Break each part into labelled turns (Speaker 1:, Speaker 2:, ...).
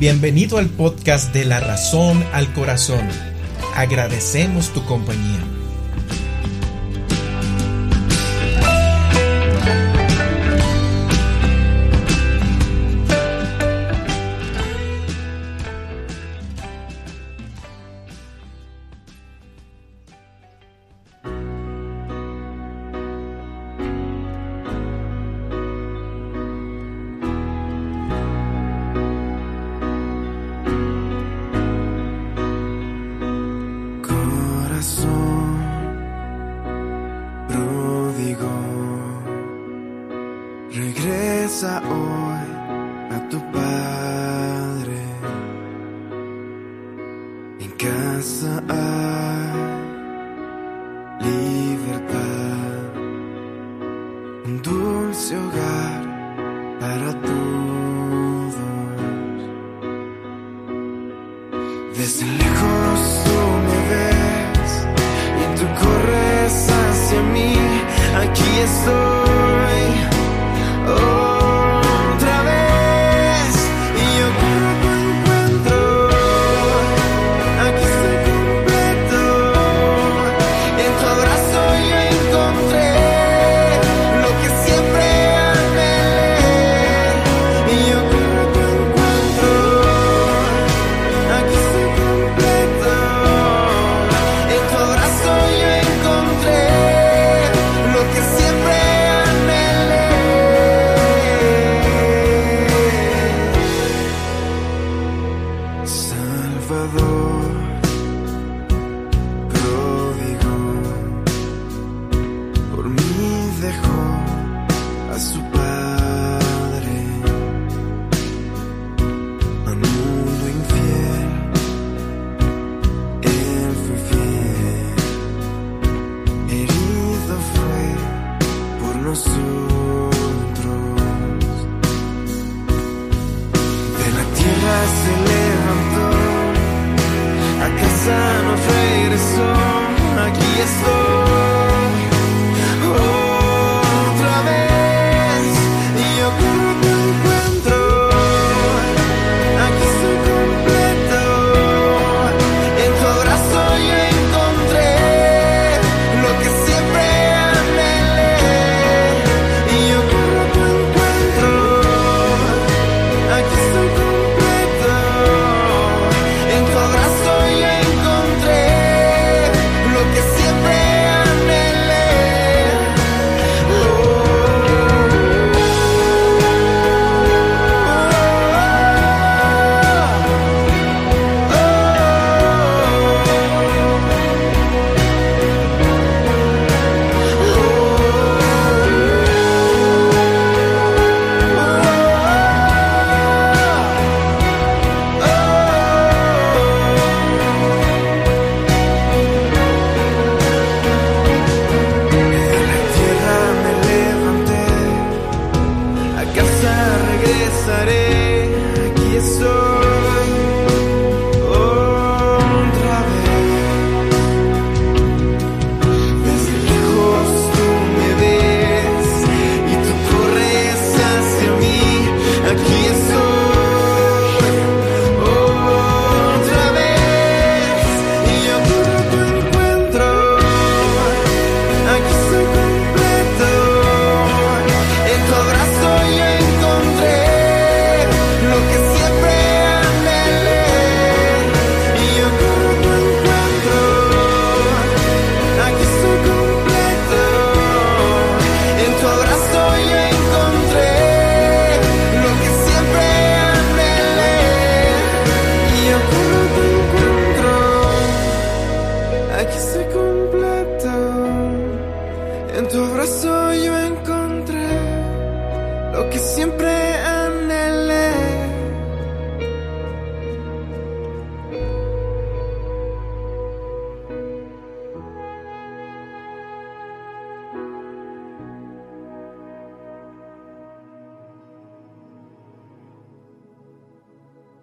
Speaker 1: Bienvenido al podcast de La Razón al Corazón. Agradecemos tu compañía.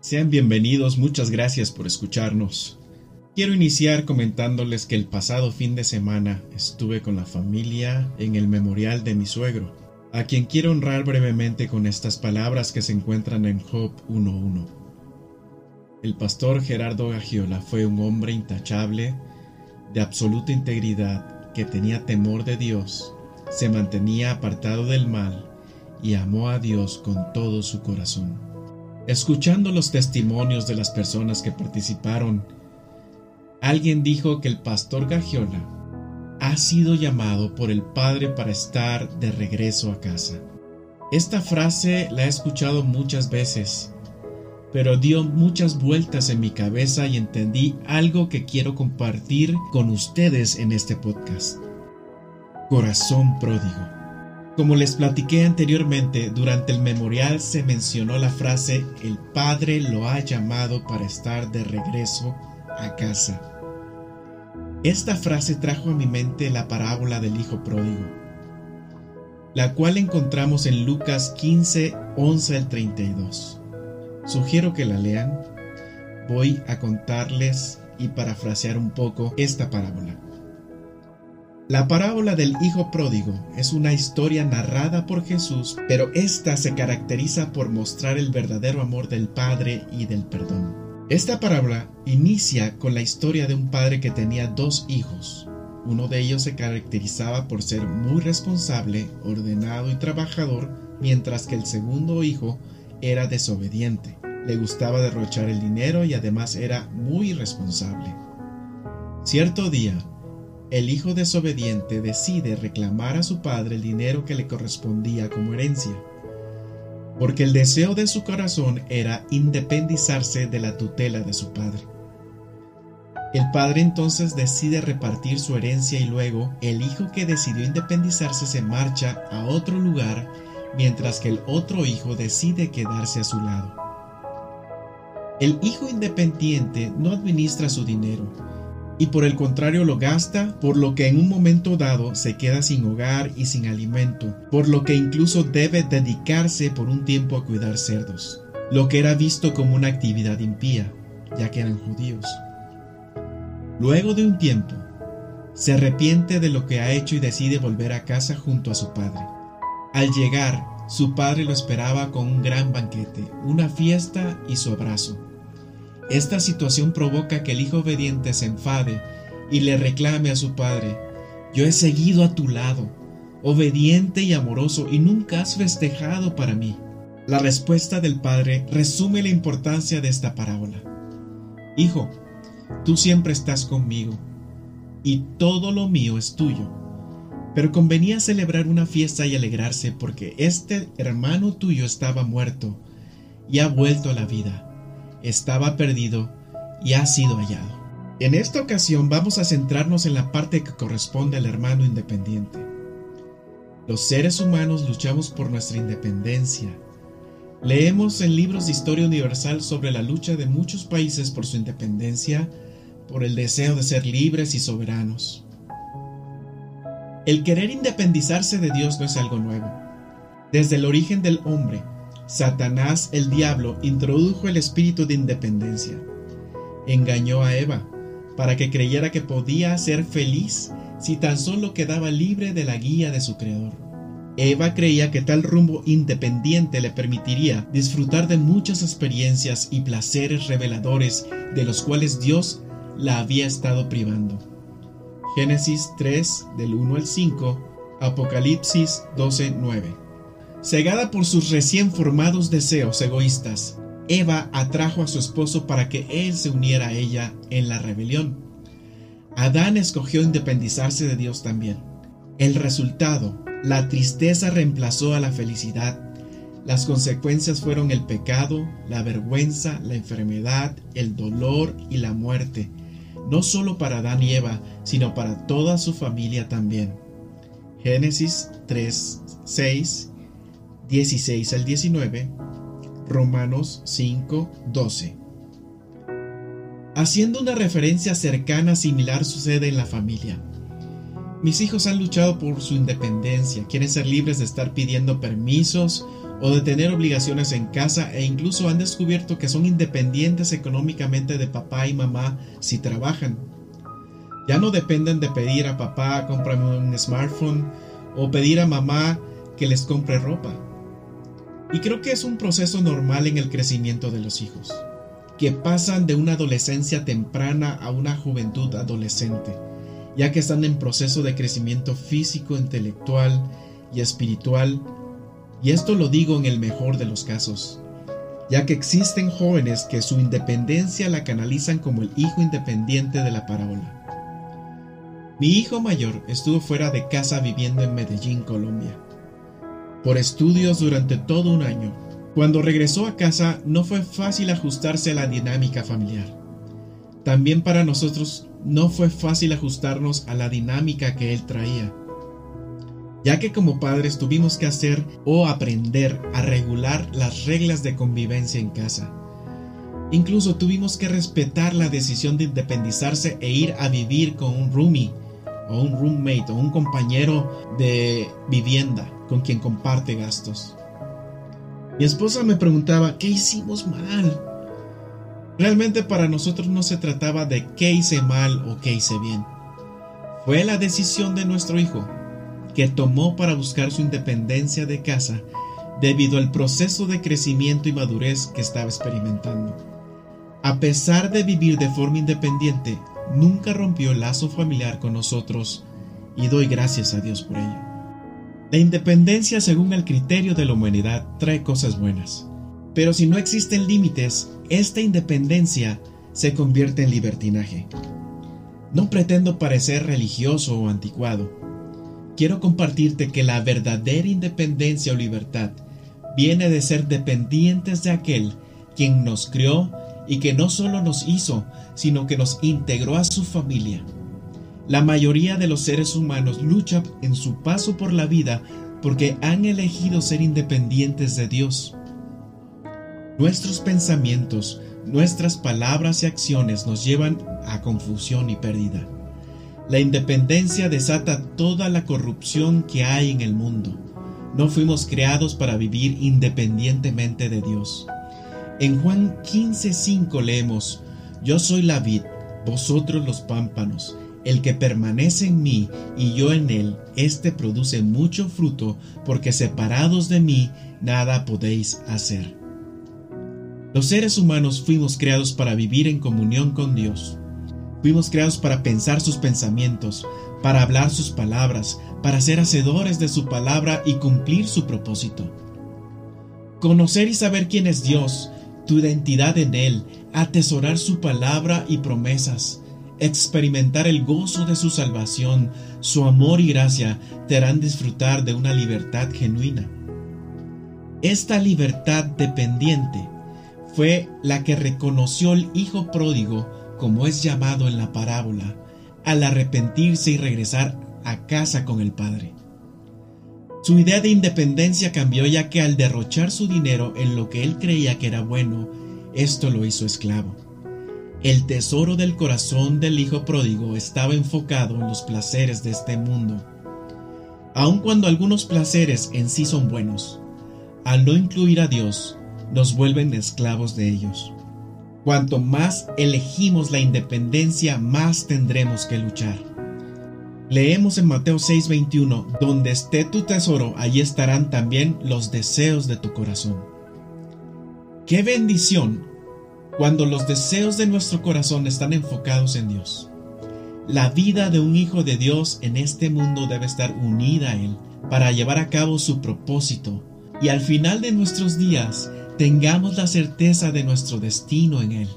Speaker 1: Sean bienvenidos, muchas gracias por escucharnos. Quiero iniciar comentándoles que el pasado fin de semana estuve con la familia en el memorial de mi suegro, a quien quiero honrar brevemente con estas palabras que se encuentran en Job 1.1.
Speaker 2: El pastor Gerardo Gagiola fue un hombre intachable, de absoluta integridad, que tenía temor de Dios, se mantenía apartado del mal y amó a Dios con todo su corazón. Escuchando los testimonios de las personas que participaron, alguien dijo que el pastor Gagiola ha sido llamado por el Padre para estar de regreso a casa. Esta frase la he escuchado muchas veces, pero dio muchas vueltas en mi cabeza y entendí algo que quiero compartir con ustedes en este podcast. Corazón pródigo. Como les platiqué anteriormente, durante el memorial se mencionó la frase El Padre lo ha llamado para estar de regreso a casa. Esta frase trajo a mi mente la parábola del Hijo Pródigo, la cual encontramos en Lucas 15, 11 al 32. Sugiero que la lean. Voy a contarles y parafrasear un poco esta parábola. La parábola del Hijo Pródigo es una historia narrada por Jesús, pero esta se caracteriza por mostrar el verdadero amor del Padre y del perdón. Esta parábola inicia con la historia de un padre que tenía dos hijos. Uno de ellos se caracterizaba por ser muy responsable, ordenado y trabajador, mientras que el segundo hijo era desobediente, le gustaba derrochar el dinero y además era muy irresponsable. Cierto día, el hijo desobediente decide reclamar a su padre el dinero que le correspondía como herencia, porque el deseo de su corazón era independizarse de la tutela de su padre. El padre entonces decide repartir su herencia y luego el hijo que decidió independizarse se marcha a otro lugar mientras que el otro hijo decide quedarse a su lado. El hijo independiente no administra su dinero, y por el contrario lo gasta, por lo que en un momento dado se queda sin hogar y sin alimento, por lo que incluso debe dedicarse por un tiempo a cuidar cerdos, lo que era visto como una actividad impía, ya que eran judíos. Luego de un tiempo, se arrepiente de lo que ha hecho y decide volver a casa junto a su padre. Al llegar, su padre lo esperaba con un gran banquete, una fiesta y su abrazo. Esta situación provoca que el hijo obediente se enfade y le reclame a su padre, yo he seguido a tu lado, obediente y amoroso, y nunca has festejado para mí. La respuesta del padre resume la importancia de esta parábola. Hijo, tú siempre estás conmigo, y todo lo mío es tuyo. Pero convenía celebrar una fiesta y alegrarse porque este hermano tuyo estaba muerto y ha vuelto a la vida estaba perdido y ha sido hallado. En esta ocasión vamos a centrarnos en la parte que corresponde al hermano independiente. Los seres humanos luchamos por nuestra independencia. Leemos en libros de historia universal sobre la lucha de muchos países por su independencia, por el deseo de ser libres y soberanos. El querer independizarse de Dios no es algo nuevo. Desde el origen del hombre, Satanás, el diablo, introdujo el espíritu de independencia. Engañó a Eva para que creyera que podía ser feliz si tan solo quedaba libre de la guía de su creador. Eva creía que tal rumbo independiente le permitiría disfrutar de muchas experiencias y placeres reveladores de los cuales Dios la había estado privando. Génesis 3 del 1 al 5, Apocalipsis 12, 9. Cegada por sus recién formados deseos egoístas, Eva atrajo a su esposo para que él se uniera a ella en la rebelión. Adán escogió independizarse de Dios también. El resultado, la tristeza reemplazó a la felicidad. Las consecuencias fueron el pecado, la vergüenza, la enfermedad, el dolor y la muerte, no solo para Adán y Eva, sino para toda su familia también. Génesis 3, 6 16 al 19, Romanos 5, 12. Haciendo una referencia cercana similar sucede en la familia. Mis hijos han luchado por su independencia, quieren ser libres de estar pidiendo permisos o de tener obligaciones en casa e incluso han descubierto que son independientes económicamente de papá y mamá si trabajan. Ya no dependen de pedir a papá cómprame un smartphone o pedir a mamá que les compre ropa. Y creo que es un proceso normal en el crecimiento de los hijos. que pasan de una adolescencia temprana a una juventud adolescente, ya que están en proceso de crecimiento físico, intelectual y espiritual, y esto lo digo en el mejor de los casos, ya que existen jóvenes que su independencia la canalizan como el hijo independiente de la parábola. Mi hijo mayor estuvo fuera de casa viviendo en Medellín, Colombia, por estudios durante todo un año. Cuando regresó a casa no fue fácil ajustarse a la dinámica familiar. También para nosotros no fue fácil ajustarnos a la dinámica que él traía, ya que como padres tuvimos que hacer o aprender a regular las reglas de convivencia en casa. Incluso tuvimos que respetar la decisión de independizarse e ir a vivir con un roomie o un roommate o un compañero de vivienda con quien comparte gastos. Mi esposa me preguntaba, ¿qué hicimos mal? Realmente para nosotros no se trataba de qué hice mal o qué hice bien. Fue la decisión de nuestro hijo que tomó para buscar su independencia de casa debido al proceso de crecimiento y madurez que estaba experimentando. A pesar de vivir de forma independiente, nunca rompió el lazo familiar con nosotros y doy gracias a Dios por ello. La independencia según el criterio de la humanidad trae cosas buenas, pero si no existen límites, esta independencia se convierte en libertinaje. No pretendo parecer religioso o anticuado. Quiero compartirte que la verdadera independencia o libertad viene de ser dependientes de aquel quien nos crió y que no solo nos hizo, sino que nos integró a su familia. La mayoría de los seres humanos luchan en su paso por la vida porque han elegido ser independientes de Dios. Nuestros pensamientos, nuestras palabras y acciones nos llevan a confusión y pérdida. La independencia desata toda la corrupción que hay en el mundo. No fuimos creados para vivir independientemente de Dios. En Juan 15:5 leemos, Yo soy la vid, vosotros los pámpanos. El que permanece en mí y yo en él, éste produce mucho fruto, porque separados de mí nada podéis hacer. Los seres humanos fuimos creados para vivir en comunión con Dios. Fuimos creados para pensar sus pensamientos, para hablar sus palabras, para ser hacedores de su palabra y cumplir su propósito. Conocer y saber quién es Dios tu identidad en Él, atesorar su palabra y promesas, experimentar el gozo de su salvación, su amor y gracia te harán disfrutar de una libertad genuina. Esta libertad dependiente fue la que reconoció el Hijo pródigo, como es llamado en la parábola, al arrepentirse y regresar a casa con el Padre. Su idea de independencia cambió ya que al derrochar su dinero en lo que él creía que era bueno, esto lo hizo esclavo. El tesoro del corazón del hijo pródigo estaba enfocado en los placeres de este mundo. Aun cuando algunos placeres en sí son buenos, al no incluir a Dios, nos vuelven esclavos de ellos. Cuanto más elegimos la independencia, más tendremos que luchar. Leemos en Mateo 6:21, donde esté tu tesoro, allí estarán también los deseos de tu corazón. Qué bendición cuando los deseos de nuestro corazón están enfocados en Dios. La vida de un hijo de Dios en este mundo debe estar unida a Él para llevar a cabo su propósito y al final de nuestros días tengamos la certeza de nuestro destino en Él.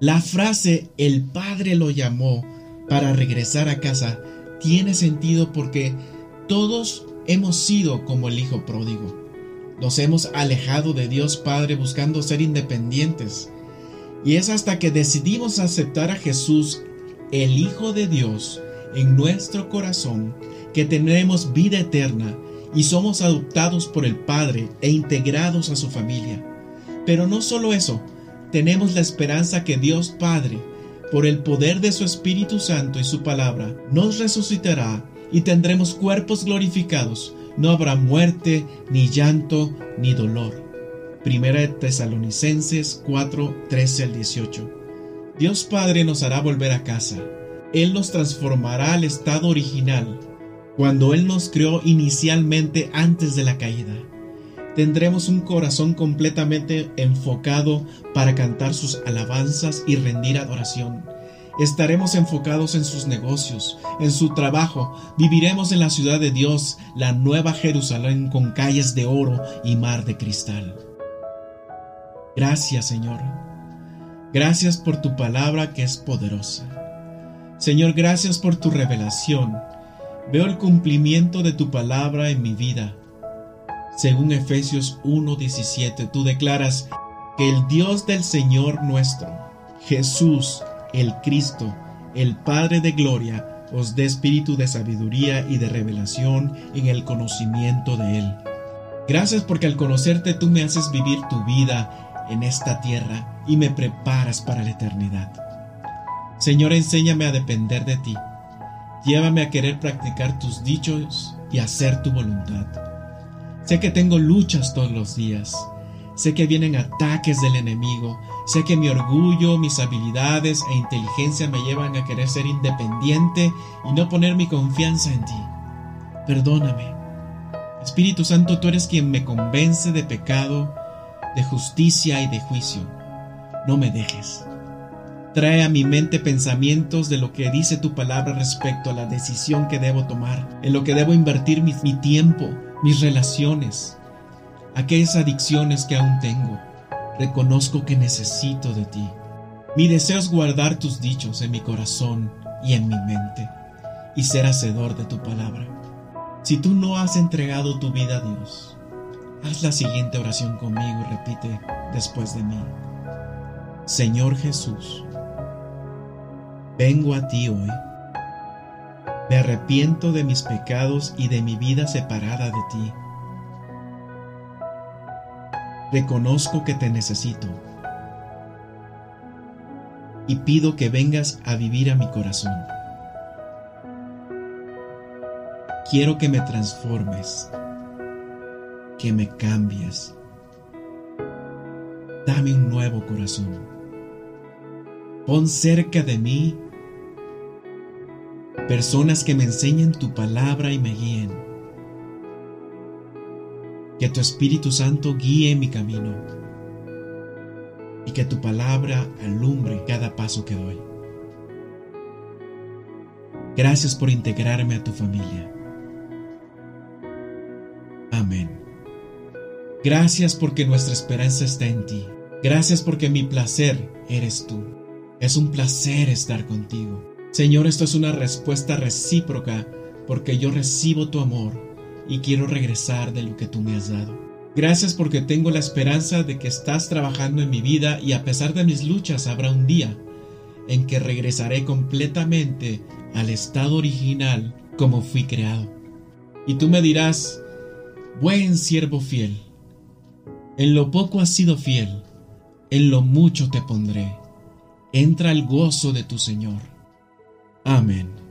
Speaker 2: La frase el Padre lo llamó para regresar a casa tiene sentido porque todos hemos sido como el Hijo pródigo. Nos hemos alejado de Dios Padre buscando ser independientes. Y es hasta que decidimos aceptar a Jesús, el Hijo de Dios, en nuestro corazón, que tenemos vida eterna y somos adoptados por el Padre e integrados a su familia. Pero no solo eso, tenemos la esperanza que Dios Padre por el poder de su Espíritu Santo y su palabra, nos resucitará y tendremos cuerpos glorificados. No habrá muerte, ni llanto, ni dolor. Primera Tesalonicenses 4, 13 al 18. Dios Padre nos hará volver a casa. Él nos transformará al estado original, cuando Él nos creó inicialmente antes de la caída. tendremos un corazón completamente enfocado para cantar sus alabanzas y rendir adoración. Estaremos enfocados en sus negocios, en su trabajo, viviremos en la ciudad de Dios, la nueva Jerusalén con calles de oro y mar de cristal. Gracias Señor. Gracias por tu palabra que es poderosa. Señor, gracias por tu revelación. Veo el cumplimiento de tu palabra en mi vida. Según Efesios 1:17, tú declaras que el Dios del Señor nuestro, Jesús, el Cristo, el Padre de Gloria, os dé espíritu de sabiduría y de revelación en el conocimiento de Él. Gracias porque al conocerte tú me haces vivir tu vida en esta tierra y me preparas para la eternidad. Señor, enséñame a depender de ti. Llévame a querer practicar tus dichos y hacer tu voluntad. Sé que tengo luchas todos los días. Sé que vienen ataques del enemigo. Sé que mi orgullo, mis habilidades e inteligencia me llevan a querer ser independiente y no poner mi confianza en ti. Perdóname. Espíritu Santo, tú eres quien me convence de pecado, de justicia y de juicio. No me dejes. Trae a mi mente pensamientos de lo que dice tu palabra respecto a la decisión que debo tomar, en lo que debo invertir mi, mi tiempo, mis relaciones, aquellas adicciones que aún tengo. Reconozco que necesito de ti. Mi deseo es guardar tus dichos en mi corazón y en mi mente y ser hacedor de tu palabra. Si tú no has entregado tu vida a Dios, haz la siguiente oración conmigo y repite después de mí. Señor Jesús, vengo a ti hoy. Me arrepiento de mis pecados y de mi vida separada de ti. Reconozco que te necesito y pido que vengas a vivir a mi corazón. Quiero que me transformes, que me cambies. Dame un nuevo corazón. Pon cerca de mí personas que me enseñen tu palabra y me guíen. Que tu Espíritu Santo guíe mi camino y que tu palabra alumbre cada paso que doy. Gracias por integrarme a tu familia. Amén. Gracias porque nuestra esperanza está en ti. Gracias porque mi placer eres tú. Es un placer estar contigo. Señor, esto es una respuesta recíproca porque yo recibo tu amor y quiero regresar de lo que tú me has dado. Gracias porque tengo la esperanza de que estás trabajando en mi vida y a pesar de mis luchas habrá un día en que regresaré completamente al estado original como fui creado. Y tú me dirás, buen siervo fiel, en lo poco has sido fiel, en lo mucho te pondré. Entra al gozo de tu Señor. Amén.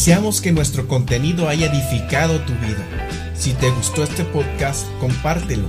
Speaker 2: Deseamos que nuestro contenido haya edificado tu vida. Si te gustó este podcast, compártelo